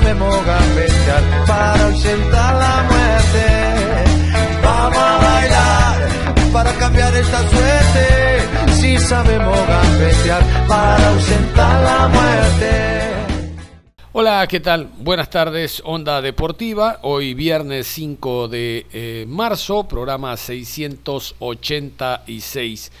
Sabemos para ausentar la muerte. Vamos a bailar para cambiar esta suerte. Si sabemos para ausentar la muerte. Hola, ¿qué tal? Buenas tardes, Onda Deportiva. Hoy viernes 5 de eh, marzo, programa 686.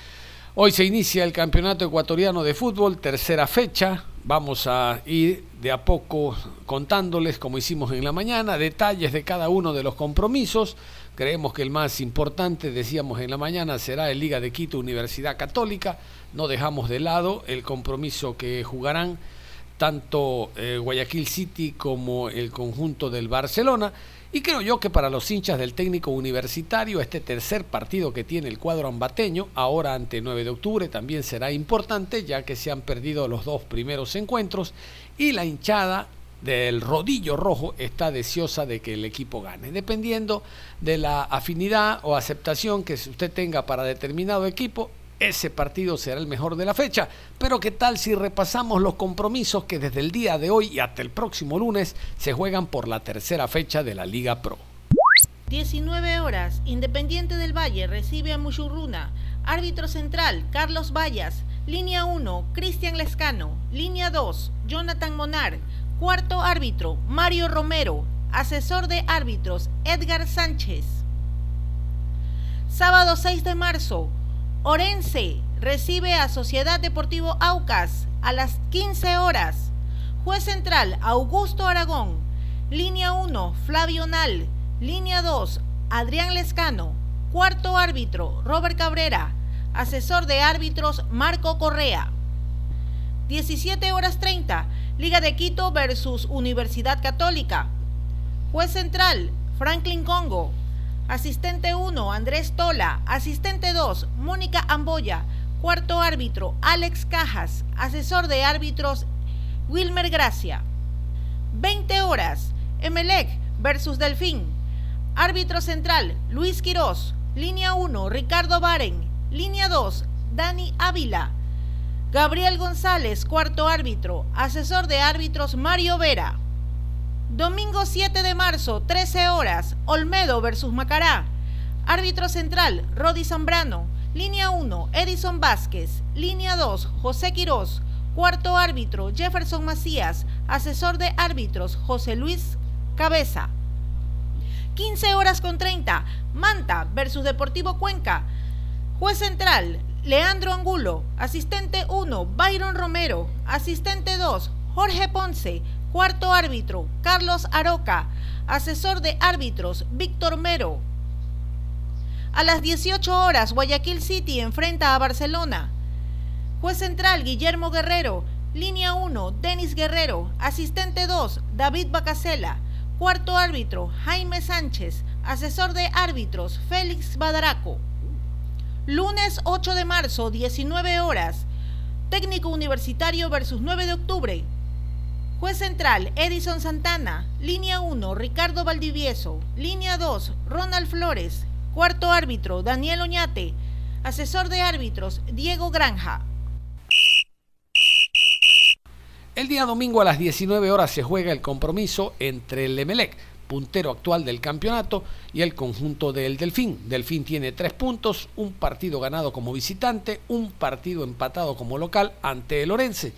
Hoy se inicia el Campeonato Ecuatoriano de Fútbol, tercera fecha. Vamos a ir de a poco contándoles, como hicimos en la mañana, detalles de cada uno de los compromisos. Creemos que el más importante, decíamos en la mañana, será el Liga de Quito Universidad Católica. No dejamos de lado el compromiso que jugarán tanto eh, Guayaquil City como el conjunto del Barcelona. Y creo yo que para los hinchas del técnico universitario, este tercer partido que tiene el cuadro ambateño, ahora ante 9 de octubre, también será importante, ya que se han perdido los dos primeros encuentros y la hinchada del rodillo rojo está deseosa de que el equipo gane, dependiendo de la afinidad o aceptación que usted tenga para determinado equipo, ese partido será el mejor de la fecha. Pero ¿qué tal si repasamos los compromisos que desde el día de hoy y hasta el próximo lunes se juegan por la tercera fecha de la Liga Pro? 19 horas, Independiente del Valle recibe a Muchurruna. Árbitro central, Carlos Vallas. Línea 1, Cristian Lescano. Línea 2, Jonathan Monar. Cuarto árbitro, Mario Romero. Asesor de árbitros, Edgar Sánchez. Sábado 6 de marzo, Orense recibe a Sociedad Deportivo Aucas a las 15 horas. Juez central Augusto Aragón. Línea 1 Flavio Nal. Línea 2 Adrián Lescano. Cuarto árbitro Robert Cabrera. Asesor de árbitros Marco Correa. 17 horas 30. Liga de Quito versus Universidad Católica. Juez central Franklin Congo. Asistente 1, Andrés Tola. Asistente 2, Mónica Amboya. Cuarto árbitro, Alex Cajas. Asesor de árbitros, Wilmer Gracia. 20 horas, Emelec versus Delfín. Árbitro central, Luis Quirós. Línea 1, Ricardo Baren. Línea 2, Dani Ávila. Gabriel González, cuarto árbitro. Asesor de árbitros, Mario Vera. Domingo 7 de marzo, 13 horas, Olmedo versus Macará. Árbitro central, Rodi Zambrano. Línea 1, Edison Vázquez. Línea 2, José Quirós. Cuarto árbitro, Jefferson Macías. Asesor de árbitros, José Luis Cabeza. 15 horas con 30, Manta versus Deportivo Cuenca. Juez central, Leandro Angulo. Asistente 1, Byron Romero. Asistente 2, Jorge Ponce. Cuarto árbitro, Carlos Aroca. Asesor de árbitros, Víctor Mero. A las 18 horas, Guayaquil City enfrenta a Barcelona. Juez central, Guillermo Guerrero. Línea 1, Denis Guerrero. Asistente 2, David Bacasela. Cuarto árbitro, Jaime Sánchez. Asesor de árbitros, Félix Badaraco. Lunes 8 de marzo, 19 horas. Técnico Universitario versus 9 de octubre. Juez central, Edison Santana. Línea 1, Ricardo Valdivieso. Línea 2, Ronald Flores. Cuarto árbitro, Daniel Oñate. Asesor de árbitros, Diego Granja. El día domingo a las 19 horas se juega el compromiso entre el Emelec, puntero actual del campeonato, y el conjunto del Delfín. Delfín tiene tres puntos, un partido ganado como visitante, un partido empatado como local ante el Orense.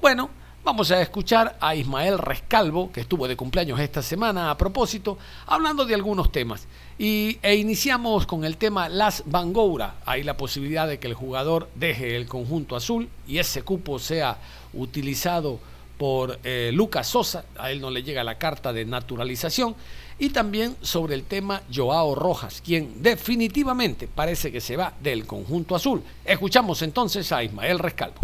Bueno, Vamos a escuchar a Ismael Rescalvo, que estuvo de cumpleaños esta semana a propósito, hablando de algunos temas. Y, e iniciamos con el tema Las Bangoura. Hay la posibilidad de que el jugador deje el conjunto azul y ese cupo sea utilizado por eh, Lucas Sosa. A él no le llega la carta de naturalización. y también sobre el tema Joao Rojas, quien definitivamente parece que se va del conjunto azul. Escuchamos entonces a Ismael Rescalvo.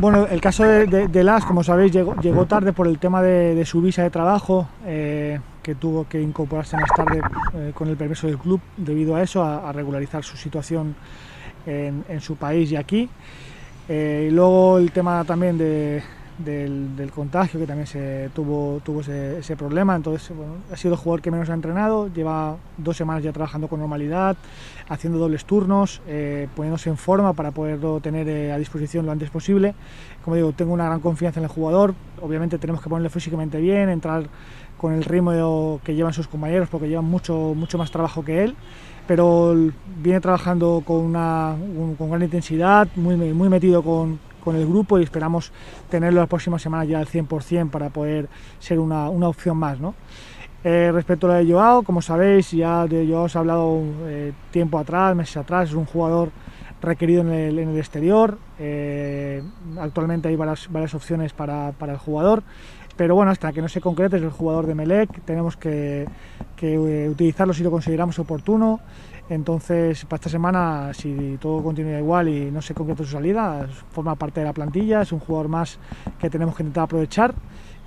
Bueno, el caso de, de, Las, como sabéis, llegó, llegó, tarde por el tema de, su visa de trabajo, eh, que tuvo que incorporarse más tarde eh, con el permiso del club debido a eso, a, regularizar su situación en, su país y aquí. Eh, y luego el tema también de, del, contagio, que también se tuvo, tuvo ese, problema. Entonces, ha sido el jugador que menos ha entrenado, lleva dos semanas ya trabajando con normalidad, haciendo dobles turnos, eh, poniéndose en forma para poderlo tener eh, a disposición lo antes posible. Como digo, tengo una gran confianza en el jugador, obviamente tenemos que ponerle físicamente bien, entrar con el ritmo que llevan sus compañeros, porque llevan mucho, mucho más trabajo que él pero viene trabajando con, una, con gran intensidad, muy, muy metido con, con el grupo y esperamos tenerlo las próximas semanas ya al 100% para poder ser una, una opción más. ¿no? Eh, respecto a lo de Joao, como sabéis, ya de Joao se ha hablado eh, tiempo atrás, meses atrás, es un jugador requerido en el, en el exterior, eh, actualmente hay varias, varias opciones para, para, el jugador, pero bueno, hasta que no se concrete es el jugador de Melec, tenemos que, que utilizarlo si lo consideramos oportuno, entonces, para esta semana, si todo continúa igual y no se concreta su salida, forma parte de la plantilla, es un jugador más que tenemos que intentar aprovechar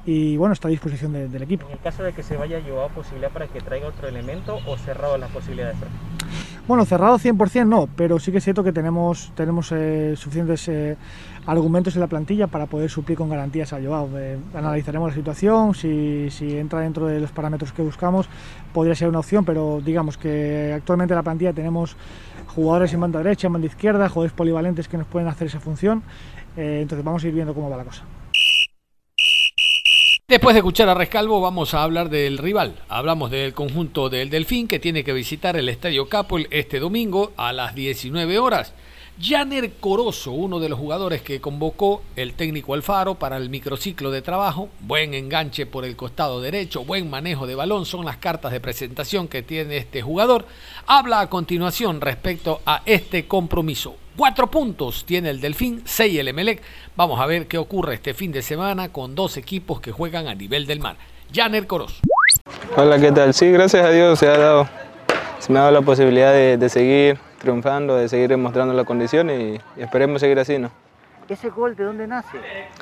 y bueno, está a disposición del equipo. En el caso de que se vaya llevado posibilidad para que traiga otro elemento o cerrado las posibilidades. Bueno, cerrado 100% no, pero sí que es cierto que tenemos, tenemos eh, suficientes eh, argumentos en la plantilla para poder suplir con garantías a Joao. Eh, analizaremos la situación, si, si, entra dentro de los parámetros que buscamos, podría ser una opción, pero digamos que actualmente en la plantilla tenemos jugadores en banda derecha, en banda izquierda, jugadores polivalentes que nos pueden hacer esa función, entonces vamos a ir viendo cómo va la cosa. Después de escuchar a Rescalvo vamos a hablar del rival. Hablamos del conjunto del Delfín que tiene que visitar el Estadio Capol este domingo a las 19 horas. Janer Corozo, uno de los jugadores que convocó el técnico Alfaro para el microciclo de trabajo, buen enganche por el costado derecho, buen manejo de balón, son las cartas de presentación que tiene este jugador. Habla a continuación respecto a este compromiso. Cuatro puntos tiene el Delfín, seis el Emelec. Vamos a ver qué ocurre este fin de semana con dos equipos que juegan a nivel del mar. Janer Corozo. Hola, ¿qué tal? Sí, gracias a Dios se ha dado, se me ha dado la posibilidad de seguir triunfando, de seguir demostrando la condición y, esperemos seguir así, ¿no? ¿Ese gol de dónde nace?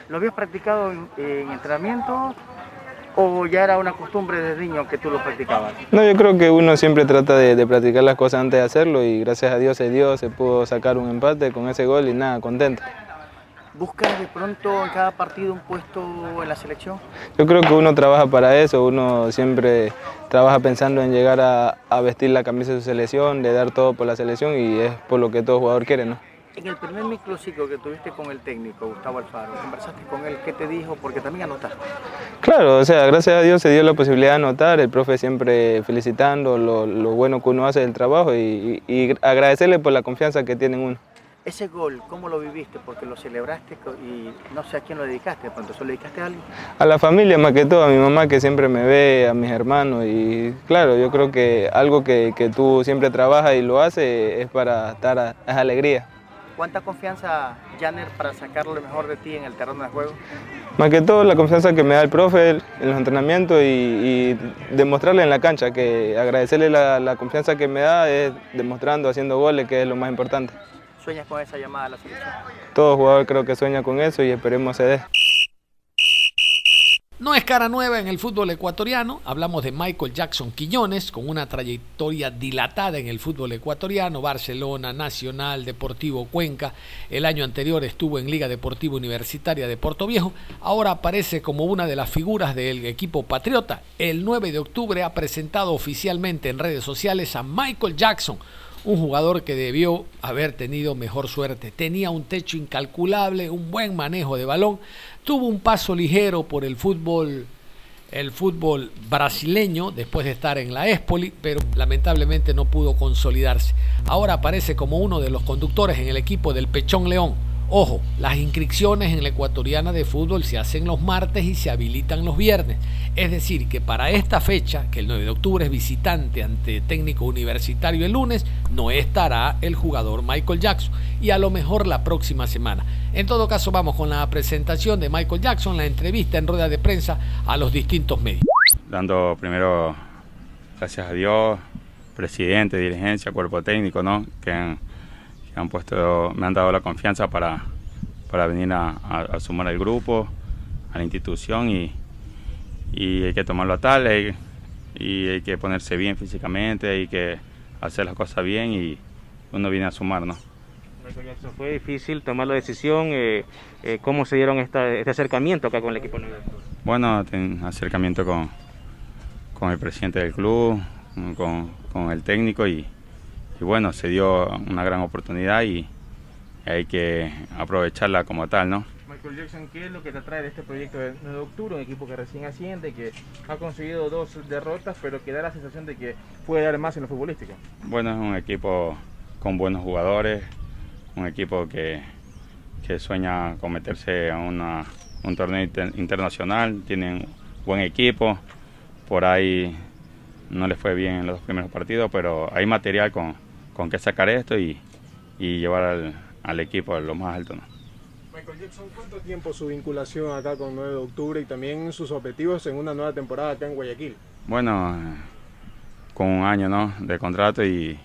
¿Lo habías practicado en, entrenamiento o ya era una costumbre desde niño que tú lo practicabas? No, yo creo que uno siempre trata de, practicar las cosas antes de hacerlo y gracias a Dios se dio, se pudo sacar un empate con ese gol y nada, contento. ¿Buscas de pronto en cada partido un puesto en la selección? Yo creo que uno trabaja para eso, uno siempre trabaja pensando en llegar a, vestir la camisa de su selección, de dar todo por la selección y es por lo que todo jugador quiere, ¿no? En el primer microciclo que tuviste con el técnico Gustavo Alfaro, ¿conversaste con él? ¿Qué te dijo? Porque también anotaste. Claro, o sea, gracias a Dios se dio la posibilidad de anotar, el profe siempre felicitando lo, bueno que uno hace del trabajo y, y agradecerle por la confianza que tiene en uno. Ese gol, ¿cómo lo viviste? Porque lo celebraste y no sé a quién lo dedicaste, ¿de pronto se lo dedicaste a alguien? A la familia más que todo, a mi mamá que siempre me ve, a mis hermanos y claro, yo creo que algo que, tú siempre trabajas y lo haces es para estar a, esa alegría. ¿Cuánta confianza, Janer, para sacar lo mejor de ti en el terreno de juego? Más que todo la confianza que me da el profe en los entrenamientos y, demostrarle en la cancha, que agradecerle la, la confianza que me da es demostrando, haciendo goles, que es lo más importante. ¿Sueñas con esa llamada a la selección? Todo jugador creo que sueña con eso y esperemos se dé. No es cara nueva en el fútbol ecuatoriano, hablamos de Michael Jackson Quiñones, con una trayectoria dilatada en el fútbol ecuatoriano, Barcelona, Nacional, Deportivo Cuenca, el año anterior estuvo en Liga Deportiva Universitaria de Puerto Viejo, ahora aparece como una de las figuras del equipo patriota. El 9 de octubre ha presentado oficialmente en redes sociales a Michael Jackson, un jugador que debió haber tenido mejor suerte. Tenía un techo incalculable, un buen manejo de balón, tuvo un paso ligero por el fútbol el fútbol brasileño después de estar en la Espoli, pero lamentablemente no pudo consolidarse. Ahora aparece como uno de los conductores en el equipo del Pechón León Ojo, las inscripciones en la ecuatoriana de fútbol se hacen los martes y se habilitan los viernes. Es decir, que para esta fecha, que el 9 de octubre es visitante ante técnico universitario el lunes, no estará el jugador Michael Jackson y a lo mejor la próxima semana. En todo caso, vamos con la presentación de Michael Jackson, la entrevista en rueda de prensa a los distintos medios. Dando primero gracias a Dios, presidente, dirigencia, cuerpo técnico, ¿no? Que han puesto, me han dado la confianza para, para venir a, sumar al grupo, a la institución y, y hay que tomarlo a tal y hay que ponerse bien físicamente, hay que hacer las cosas bien y uno viene a sumar, ¿no? Fue difícil tomar la decisión, eh, eh, ¿cómo se dieron este acercamiento acá con el equipo nuevo? Bueno, acercamiento con, con el presidente del club, con, con el técnico y, y, bueno, se dio una gran oportunidad y hay que aprovecharla como tal, ¿no? Michael Jackson, ¿qué es lo que te trae de este proyecto de 9 de octubre? Un equipo que recién asciende, que ha conseguido dos derrotas, pero que da la sensación de que puede dar más en lo futbolístico. Bueno, es un equipo con buenos jugadores, un equipo que, que sueña con meterse a una, un torneo internacional, tienen buen equipo, por ahí no les fue bien en los dos primeros partidos, pero hay material con, con que sacar esto y, y llevar al, al, equipo a lo más alto. ¿no? Michael Jackson, ¿cuánto tiempo su vinculación acá con 9 de octubre y también sus objetivos en una nueva temporada acá en Guayaquil? Bueno, con un año ¿no? de contrato y,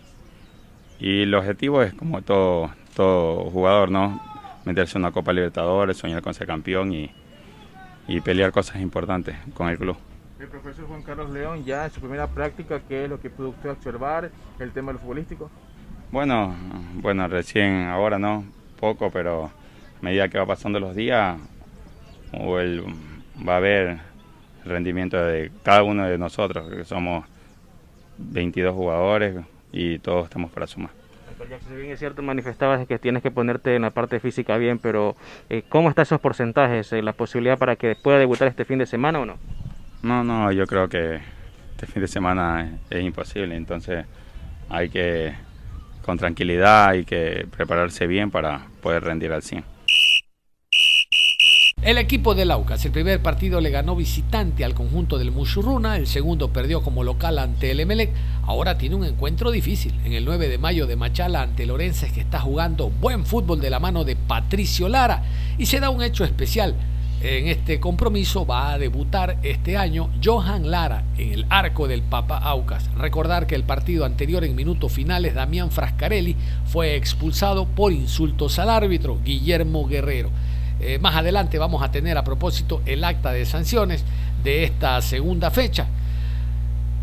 y el objetivo es como todo, todo jugador, ¿no? Meterse en una Copa Libertadores, soñar con ser campeón y, y pelear cosas importantes con el club. El profesor Juan Carlos León, ya en su primera práctica, ¿qué es lo que pudo usted observar, el tema del futbolístico? Bueno, bueno, recién ahora no, poco, pero a medida que va pasando los días, o él va a el rendimiento de cada uno de nosotros, que somos 22 jugadores y todos estamos para sumar. Si bien es cierto, manifestabas que tienes que ponerte en la parte física bien, pero eh, ¿cómo están esos porcentajes? Eh, ¿La posibilidad para que pueda debutar este fin de semana o no? No, no, yo creo que este fin de semana es, imposible, entonces hay que, con tranquilidad, hay que prepararse bien para poder rendir al 100. El equipo del Aucas, el primer partido le ganó visitante al conjunto del Mushurruna, el segundo perdió como local ante el Emelec, ahora tiene un encuentro difícil en el 9 de mayo de Machala ante Lorences que está jugando buen fútbol de la mano de Patricio Lara y se da un hecho especial. En este compromiso va a debutar este año Johan Lara en el arco del Papa Aucas. Recordar que el partido anterior en minutos finales Damián Frascarelli fue expulsado por insultos al árbitro Guillermo Guerrero. Eh, más adelante vamos a tener a propósito el acta de sanciones de esta segunda fecha.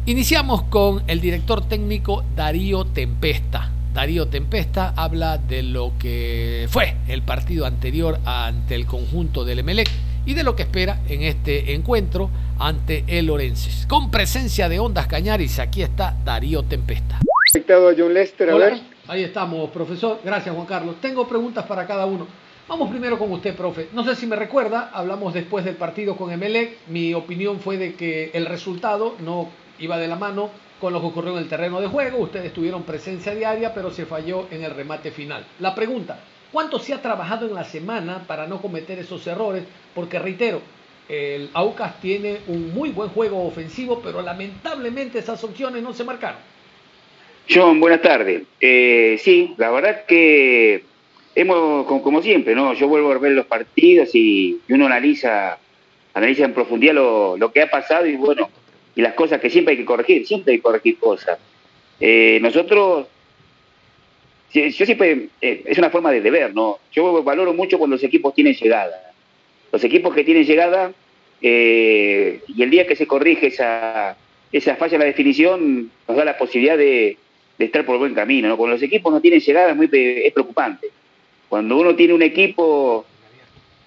Iniciamos con el director técnico Darío Tempesta. Darío Tempesta habla de lo que fue el partido anterior ante el conjunto del Emelec y de lo que espera en este encuentro ante el Orenses. Con presencia de Ondas Cañaris, aquí está Darío Tempesta. John Lester, Ahí estamos, profesor. Gracias, Juan Carlos. Tengo preguntas para cada uno. Vamos primero con usted, profe. No sé si me recuerda, hablamos después del partido con Emelec. Mi opinión fue de que el resultado no iba de la mano con lo que ocurrió en el terreno de juego. Ustedes tuvieron presencia diaria, pero se falló en el remate final. La pregunta, ¿cuánto se ha trabajado en la semana para no cometer esos errores? Porque reitero, el Aucas tiene un muy buen juego ofensivo, pero lamentablemente esas opciones no se marcaron. John, buenas tardes. Eh, sí, la verdad que hemos, como, siempre, ¿no? Yo vuelvo a ver los partidos y, uno analiza, analiza en profundidad lo, que ha pasado y bueno, y las cosas que siempre hay que corregir, siempre hay que corregir cosas. Eh, nosotros, yo siempre, eh, es una forma de deber, ¿no? Yo valoro mucho cuando los equipos tienen llegada. Los equipos que tienen llegada, eh, y el día que se corrige esa, esa falla en la definición, nos da la posibilidad de, de estar por buen camino, ¿no? Cuando los equipos no tienen llegada es, muy, es preocupante. Cuando uno tiene un equipo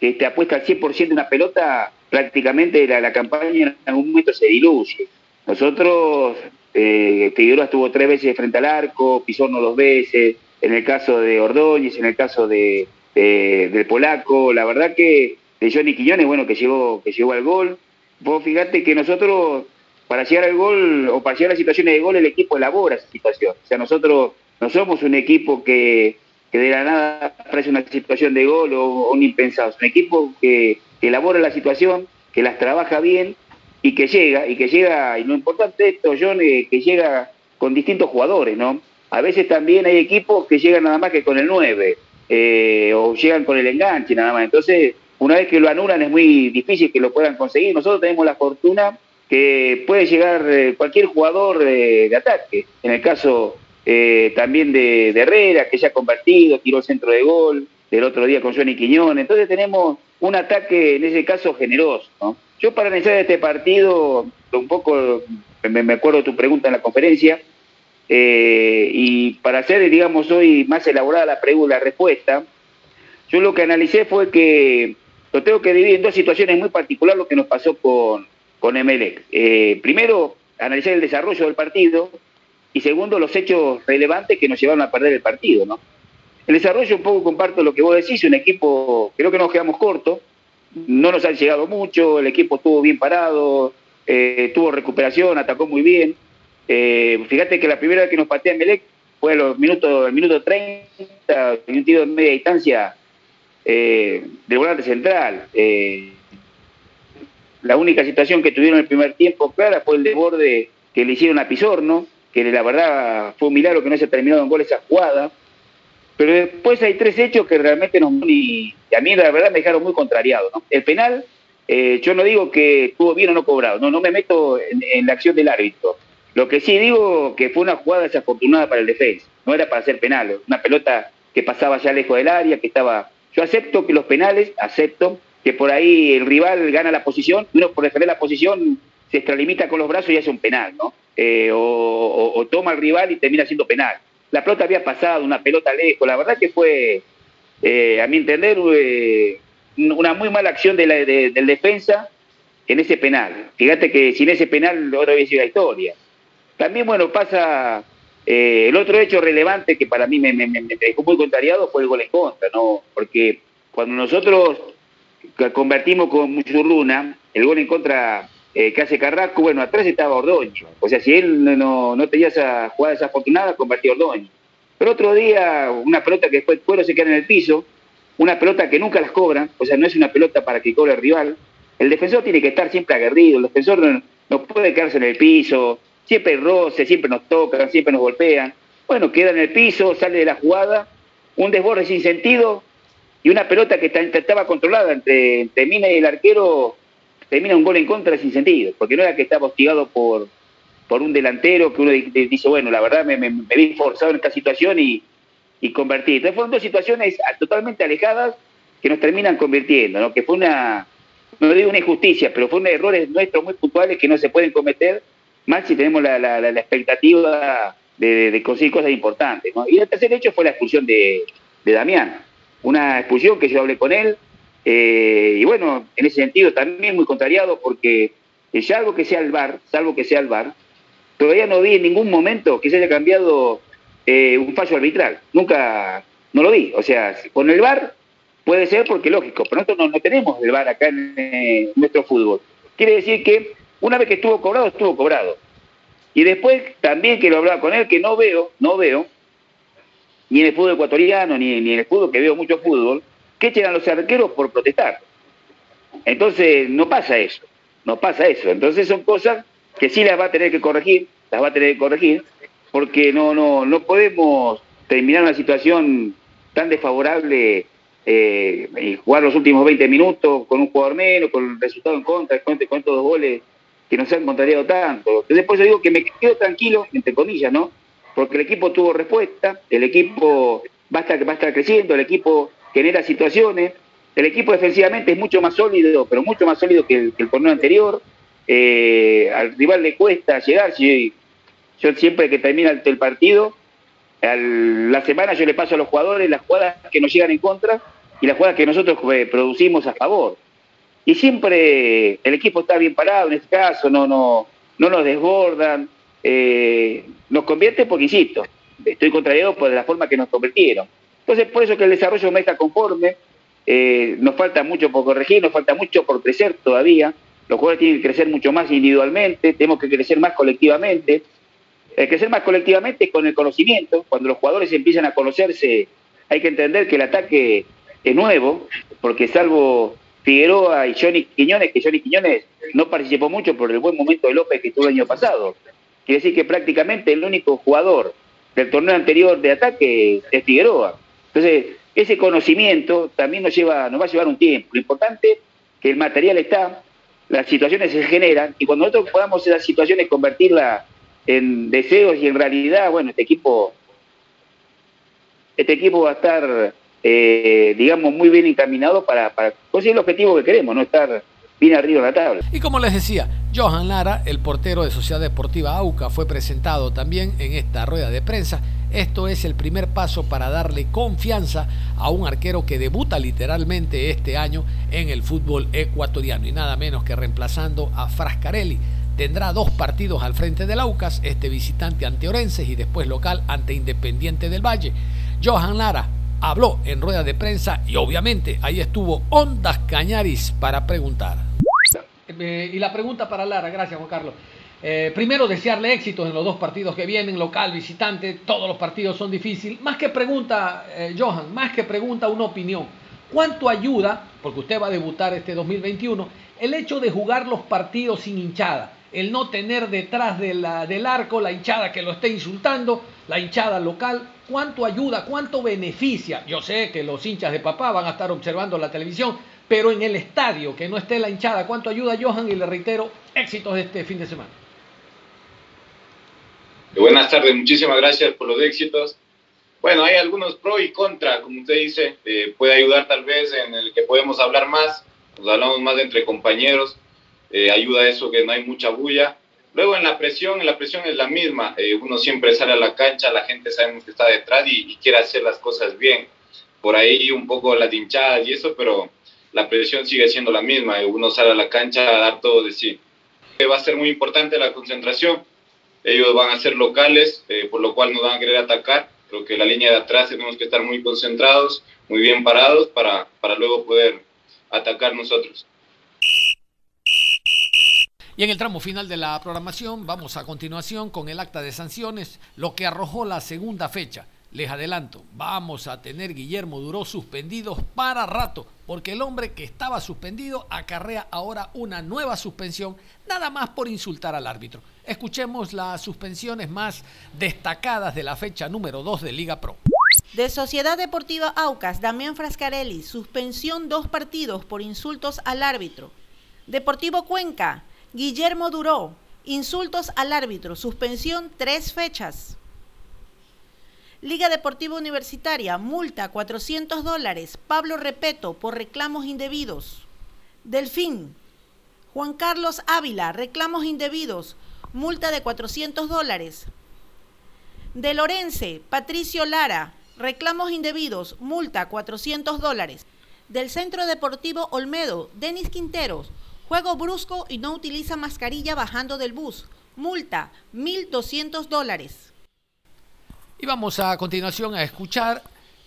que te apuesta al 100% de una pelota, prácticamente la, campaña en algún momento se diluye. Nosotros, eh, Figueroa estuvo tres veces frente al arco, Pizorno dos veces, en el caso de Ordóñez, en el caso de, del Polaco, la verdad que de Johnny Quiñones, bueno, que llegó, que llegó al gol. Vos fíjate que nosotros, para llegar al gol o para llegar a situaciones de gol, el equipo elabora esa situación. O sea, nosotros no somos un equipo que, de la nada aparece una situación de gol o, un impensado. Es un equipo que, elabora la situación, que las trabaja bien y que llega, y que llega, y lo importante esto, John, es que llega con distintos jugadores, ¿no? A veces también hay equipos que llegan nada más que con el 9, eh, o llegan con el enganche nada más. Entonces, una vez que lo anulan es muy difícil que lo puedan conseguir. Nosotros tenemos la fortuna que puede llegar eh, cualquier jugador de ataque. En el caso también de, Herrera, que ya ha convertido, tiró centro de gol, del otro día con Johnny Quiñón. Entonces tenemos un ataque, en ese caso, generoso. Yo para analizar este partido, un poco, me, acuerdo de tu pregunta en la conferencia, y para hacer, digamos, hoy más elaborada la, pregunta, la respuesta, yo lo que analicé fue que lo tengo que dividir en dos situaciones muy particulares lo que nos pasó con, con Emelec. Eh, primero, analizar el desarrollo del partido y segundo, los hechos relevantes que nos llevaron a perder el partido. ¿no? El desarrollo un poco comparto lo que vos decís, un equipo, creo que nos quedamos cortos, no nos han llegado mucho, el equipo estuvo bien parado, eh, tuvo recuperación, atacó muy bien. Eh, fíjate que la primera vez que nos patea Emelec fue a los minutos, el minuto 30, en un tiro de media distancia eh, del volante central. Eh, la única situación que tuvieron el primer tiempo clara fue el desborde que le hicieron a Pizorno, que la verdad fue un milagro que no se terminó en gol esa jugada. Pero después hay tres hechos que realmente nos a mí la verdad me dejaron muy contrariado. El penal, eh, yo no digo que estuvo bien o no cobrado, no, no me meto en, la acción del árbitro. Lo que sí digo que fue una jugada desafortunada para el defensa, no era para hacer penal, una pelota que pasaba ya lejos del área, que estaba yo acepto que los penales, acepto que por ahí el rival gana la posición, uno por defender la posición se extralimita con los brazos y hace un penal, ¿no? Eh, o, toma al rival y termina siendo penal. La pelota había pasado, una pelota lejos, la verdad que fue, eh, a mi entender, eh, una muy mala acción de la, del defensa en ese penal. Fíjate que sin ese penal otra vez sido la historia. También, bueno, pasa eh, el otro hecho relevante que para mí me, dejó muy contrariado fue el gol en contra, ¿no? Porque cuando nosotros convertimos con Muchurluna, el gol en contra eh, que hace Carrasco, bueno, atrás estaba Ordoño. O sea, si él no, no, tenía esa jugada desafortunada, convertía Ordoño. Pero otro día, una pelota que después Cuero se queda en el piso, una pelota que nunca las cobran, o sea, no es una pelota para que cobre el rival. El defensor tiene que estar siempre aguerrido, el defensor no puede quedarse en el piso, siempre hay roce, siempre nos tocan, siempre nos golpean. Bueno, queda en el piso, sale de la jugada, un desborde sin sentido y una pelota que estaba controlada entre, entre Mina y el arquero termina un gol en contra sin sentido, porque no era que estaba hostigado por, por un delantero que uno dice, bueno, la verdad me, me, vi forzado en esta situación y, y convertí. Entonces fueron dos situaciones totalmente alejadas que nos terminan convirtiendo, ¿no? que fue una, no digo una injusticia, pero fueron errores nuestros muy puntuales que no se pueden cometer más si tenemos la, expectativa de, conseguir cosas importantes. Y el tercer hecho fue la expulsión de, Damián. Una expulsión que yo hablé con él, eh, y bueno, en ese sentido también muy contrariado porque salvo que sea el VAR, salvo que sea el VAR, todavía no vi en ningún momento que se haya cambiado eh, un fallo arbitral. Nunca, no lo vi. O sea, con el VAR puede ser porque lógico, pero nosotros no, tenemos el VAR acá en, en nuestro fútbol. Quiere decir que una vez que estuvo cobrado, estuvo cobrado. Y después también que lo hablaba con él, que no veo, no veo, ni en el fútbol ecuatoriano, ni, en el fútbol, que veo mucho fútbol, que echen a los arqueros por protestar. Entonces, no pasa eso, no pasa eso. Entonces son cosas que sí las va a tener que corregir, las va a tener que corregir, porque no, no, no podemos terminar una situación tan desfavorable eh, y jugar los últimos 20 minutos con un jugador menos, con el resultado en contra, con, con dos goles que nos han contrariado tanto. Entonces, por eso digo que me quedo tranquilo, entre comillas, ¿no? Porque el equipo tuvo respuesta, el equipo va a estar, va a estar creciendo, el equipo genera situaciones, el equipo defensivamente es mucho más sólido, pero mucho más sólido que el, que anterior. Eh, al rival le cuesta llegar. Si, yo siempre que termina el, partido, la semana yo le paso a los jugadores las jugadas que nos llegan en contra y las jugadas que nosotros eh, producimos a favor y siempre el equipo está bien parado en este caso, no, no, no nos desbordan, eh, nos convierte porque, insisto, estoy contrariado por la forma que nos convirtieron. Entonces, por eso que el desarrollo me está conforme, eh, nos falta mucho por corregir, nos falta mucho por crecer todavía, los jugadores tienen que crecer mucho más individualmente, tenemos que crecer más colectivamente. El crecer más colectivamente es con el conocimiento, cuando los jugadores empiezan a conocerse, hay que entender que el ataque es nuevo, porque salvo Figueroa y Johnny Quiñones, que Johnny Quiñones no participó mucho por el buen momento de López que tuvo el año pasado. Quiere decir que prácticamente el único jugador del torneo anterior de ataque es Figueroa. Entonces, ese conocimiento también nos, lleva, nos va a llevar un tiempo. Lo importante es que el material está, las situaciones se generan y cuando nosotros podamos esas situaciones convertirlas en deseos y en realidad, bueno, este equipo, este equipo va a estar, eh, digamos, muy bien encaminado para, conseguir el objetivo que queremos, no estar bien arriba en la tabla. Y como les decía, Johan Lara, el portero de Sociedad Deportiva AUCA, fue presentado también en esta rueda de prensa. Esto es el primer paso para darle confianza a un arquero que debuta literalmente este año en el fútbol ecuatoriano y nada menos que reemplazando a Frascarelli. Tendrá dos partidos al frente del Aucas, este visitante ante Orenses y después local ante Independiente del Valle. Johan Lara habló en rueda de prensa y obviamente ahí estuvo Ondas Cañaris para preguntar. Eh, y la pregunta para Lara, gracias Juan Carlos. Eh, primero, desearle éxitos en los dos partidos que vienen, local, visitante, todos los partidos son difíciles. Más que pregunta, eh, Johan, más que pregunta una opinión. ¿Cuánto ayuda, porque usted va a debutar este 2021, el hecho de jugar los partidos sin hinchada? El no tener detrás del arco la hinchada que lo esté insultando, la hinchada local, ¿cuánto ayuda, cuánto beneficia? Yo sé que los hinchas de papá van a estar observando la televisión, pero en el estadio, que no esté la hinchada, ¿cuánto ayuda Johan? Y le reitero, éxitos este fin de semana. Buenas tardes, muchísimas gracias por los éxitos. Bueno, hay algunos pro y contra, como usted dice, eh, puede ayudar tal vez en el que podemos hablar más, nos hablamos más entre compañeros, eh, ayuda eso que no hay mucha bulla. Luego en la presión, en la presión es la misma, eh, uno siempre sale a la cancha, la gente sabemos que está detrás y, quiere hacer las cosas bien. Por ahí un poco las hinchadas y eso, pero la presión sigue siendo la misma, uno sale a la cancha a dar todo de sí. Va a ser muy importante la concentración, ellos van a ser locales, eh, por lo cual nos van a querer atacar. Creo que la línea de atrás tenemos que estar muy concentrados, muy bien parados para, para luego poder atacar nosotros. Y en el tramo final de la programación vamos a continuación con el acta de sanciones, lo que arrojó la segunda fecha. Les adelanto, vamos a tener Guillermo Duró suspendidos para rato, porque el hombre que estaba suspendido acarrea ahora una nueva suspensión, nada más por insultar al árbitro. Escuchemos las suspensiones más destacadas de la fecha número 2 de Liga Pro. De Sociedad Deportiva Aucas, Damián Frascarelli, suspensión dos partidos por insultos al árbitro. Deportivo Cuenca, Guillermo Duró, insultos al árbitro, suspensión tres fechas. Liga Deportiva Universitaria, multa 400 dólares. Pablo Repeto por reclamos indebidos. Delfín, Juan Carlos Ávila, reclamos indebidos, multa de 400 dólares. De Lorense, Patricio Lara, reclamos indebidos, multa 400 dólares. Del Centro Deportivo Olmedo, Denis Quinteros, juego brusco y no utiliza mascarilla bajando del bus, multa 1.200 dólares. Y vamos a continuación a escuchar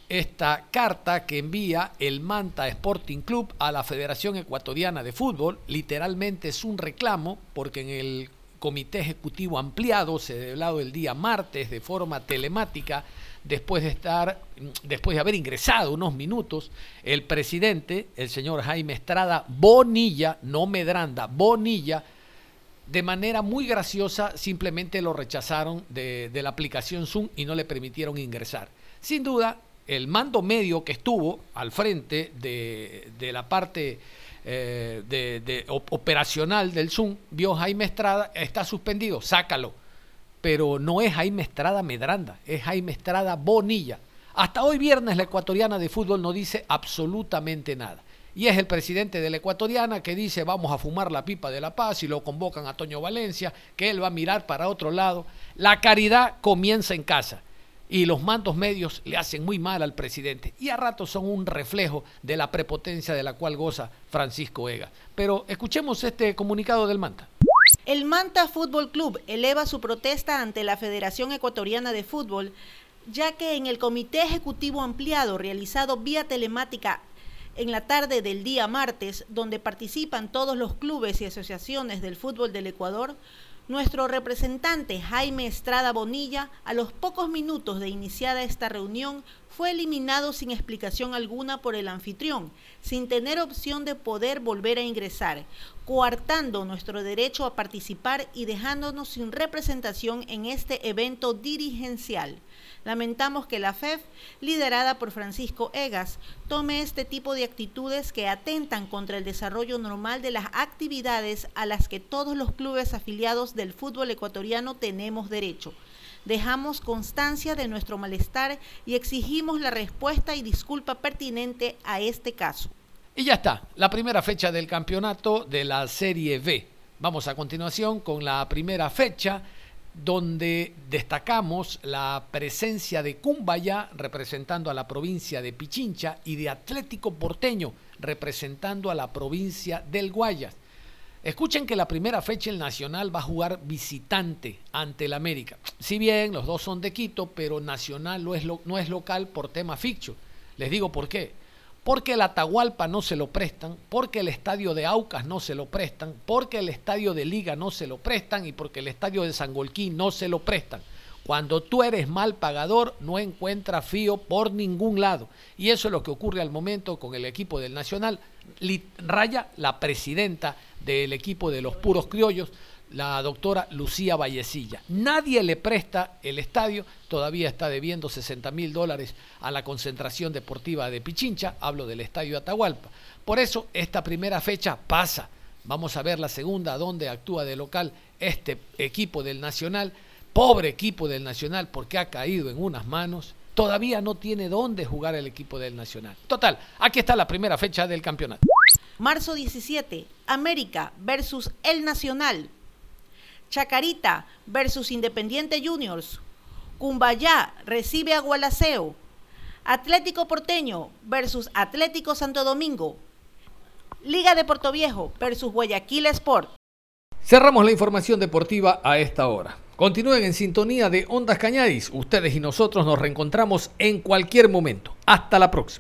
esta carta que envía el Manta Sporting Club a la Federación Ecuatoriana de Fútbol. Literalmente es un reclamo porque en el comité ejecutivo ampliado celebrado el día martes de forma telemática después de estar después de haber ingresado unos minutos el presidente el señor Jaime Estrada Bonilla no Medranda Bonilla de manera muy graciosa simplemente lo rechazaron de, la aplicación Zoom y no le permitieron ingresar. Sin duda, el mando medio que estuvo al frente de, la parte eh, de, operacional del Zoom vio Jaime Estrada, está suspendido, sácalo. Pero no es Jaime Estrada Medranda, es Jaime Estrada Bonilla. Hasta hoy viernes la ecuatoriana de fútbol no dice absolutamente nada. Y es el presidente de la ecuatoriana que dice vamos a fumar la pipa de la paz y lo convocan a Toño Valencia, que él va a mirar para otro lado. La caridad comienza en casa y los mandos medios le hacen muy mal al presidente y a ratos son un reflejo de la prepotencia de la cual goza Francisco Ega. Pero escuchemos este comunicado del Manta. El Manta Fútbol Club eleva su protesta ante la Federación Ecuatoriana de Fútbol, ya que en el Comité Ejecutivo Ampliado realizado vía telemática en la tarde del día martes, donde participan todos los clubes y asociaciones del fútbol del Ecuador, nuestro representante Jaime Estrada Bonilla, a los pocos minutos de iniciada esta reunión, fue eliminado sin explicación alguna por el anfitrión, sin tener opción de poder volver a ingresar, coartando nuestro derecho a participar y dejándonos sin representación en este evento dirigencial. Lamentamos que la FEF, liderada por Francisco Egas, tome este tipo de actitudes que atentan contra el desarrollo normal de las actividades a las que todos los clubes afiliados del fútbol ecuatoriano tenemos derecho. Dejamos constancia de nuestro malestar y exigimos la respuesta y disculpa pertinente a este caso. Y ya está, la primera fecha del campeonato de la Serie B. Vamos a continuación con la primera fecha donde destacamos la presencia de Cumbaya representando a la provincia de Pichincha y de Atlético Porteño representando a la provincia del Guayas. Escuchen que la primera fecha el Nacional va a jugar visitante ante el América. Si bien los dos son de Quito, pero Nacional no es, no es local por tema ficcho. Les digo por qué porque el Atahualpa no se lo prestan, porque el estadio de Aucas no se lo prestan, porque el estadio de Liga no se lo prestan y porque el estadio de Sangolquí no se lo prestan. Cuando tú eres mal pagador, no encuentras fío por ningún lado. Y eso es lo que ocurre al momento con el equipo del Nacional. Raya, la presidenta del equipo de los puros criollos, la doctora Lucía Vallecilla. Nadie le presta el estadio, todavía está debiendo 60 mil dólares a la concentración deportiva de Pichincha, hablo del estadio Atahualpa. Por eso esta primera fecha pasa. Vamos a ver la segunda, donde actúa de local este equipo del Nacional, pobre equipo del Nacional porque ha caído en unas manos. Todavía no tiene dónde jugar el equipo del Nacional. Total, aquí está la primera fecha del campeonato. Marzo 17, América versus el Nacional. Chacarita versus Independiente Juniors. Cumbayá recibe a Gualaceo. Atlético Porteño versus Atlético Santo Domingo. Liga de Puerto Viejo versus Guayaquil Sport. Cerramos la información deportiva a esta hora. Continúen en sintonía de Ondas Cañadis. Ustedes y nosotros nos reencontramos en cualquier momento. Hasta la próxima.